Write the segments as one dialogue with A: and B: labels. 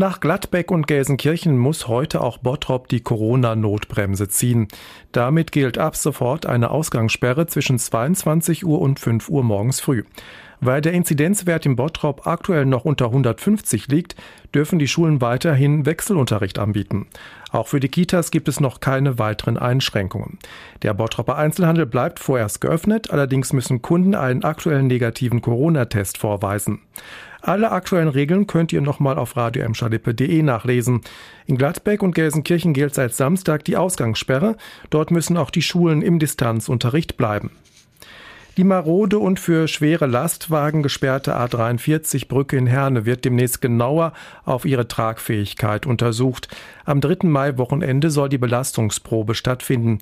A: Nach Gladbeck und Gelsenkirchen muss heute auch Bottrop die Corona-Notbremse ziehen. Damit gilt ab sofort eine Ausgangssperre zwischen 22 Uhr und 5 Uhr morgens früh. Weil der Inzidenzwert im Bottrop aktuell noch unter 150 liegt, dürfen die Schulen weiterhin Wechselunterricht anbieten. Auch für die Kitas gibt es noch keine weiteren Einschränkungen. Der Bottroper Einzelhandel bleibt vorerst geöffnet, allerdings müssen Kunden einen aktuellen negativen Corona-Test vorweisen. Alle aktuellen Regeln könnt ihr nochmal auf radioemschalippe.de nachlesen. In Gladbeck und Gelsenkirchen gilt seit Samstag die Ausgangssperre. Dort müssen auch die Schulen im Distanzunterricht bleiben. Die marode und für schwere Lastwagen gesperrte A43-Brücke in Herne wird demnächst genauer auf ihre Tragfähigkeit untersucht. Am 3. Mai-Wochenende soll die Belastungsprobe stattfinden.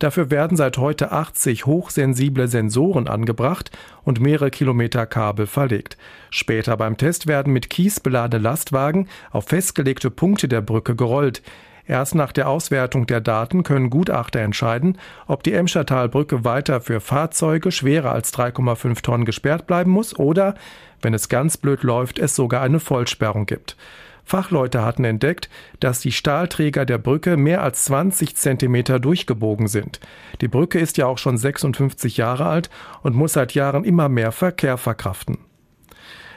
A: Dafür werden seit heute 80 hochsensible Sensoren angebracht und mehrere Kilometer Kabel verlegt. Später beim Test werden mit Kies beladene Lastwagen auf festgelegte Punkte der Brücke gerollt. Erst nach der Auswertung der Daten können Gutachter entscheiden, ob die Emschertalbrücke weiter für Fahrzeuge schwerer als 3,5 Tonnen gesperrt bleiben muss oder, wenn es ganz blöd läuft, es sogar eine Vollsperrung gibt. Fachleute hatten entdeckt, dass die Stahlträger der Brücke mehr als 20 Zentimeter durchgebogen sind. Die Brücke ist ja auch schon 56 Jahre alt und muss seit Jahren immer mehr Verkehr verkraften.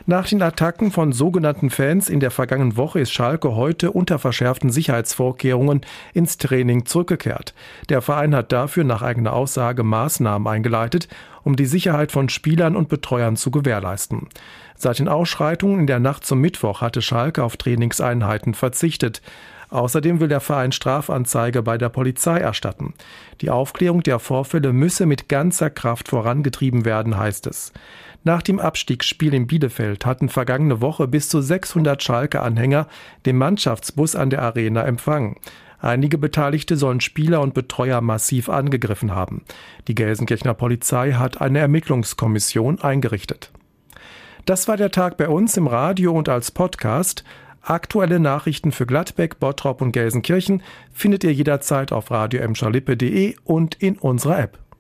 A: Nach den Attacken von sogenannten Fans in der vergangenen Woche ist Schalke heute unter verschärften Sicherheitsvorkehrungen ins Training zurückgekehrt. Der Verein hat dafür nach eigener Aussage Maßnahmen eingeleitet, um die Sicherheit von Spielern und Betreuern zu gewährleisten. Seit den Ausschreitungen in der Nacht zum Mittwoch hatte Schalke auf Trainingseinheiten verzichtet. Außerdem will der Verein Strafanzeige bei der Polizei erstatten. Die Aufklärung der Vorfälle müsse mit ganzer Kraft vorangetrieben werden, heißt es. Nach dem Abstiegsspiel in Bielefeld hatten vergangene Woche bis zu 600 Schalke-Anhänger den Mannschaftsbus an der Arena empfangen. Einige Beteiligte sollen Spieler und Betreuer massiv angegriffen haben. Die Gelsenkirchener Polizei hat eine Ermittlungskommission eingerichtet. Das war der Tag bei uns im Radio und als Podcast. Aktuelle Nachrichten für Gladbeck, Bottrop und Gelsenkirchen findet ihr jederzeit auf radio und in unserer App.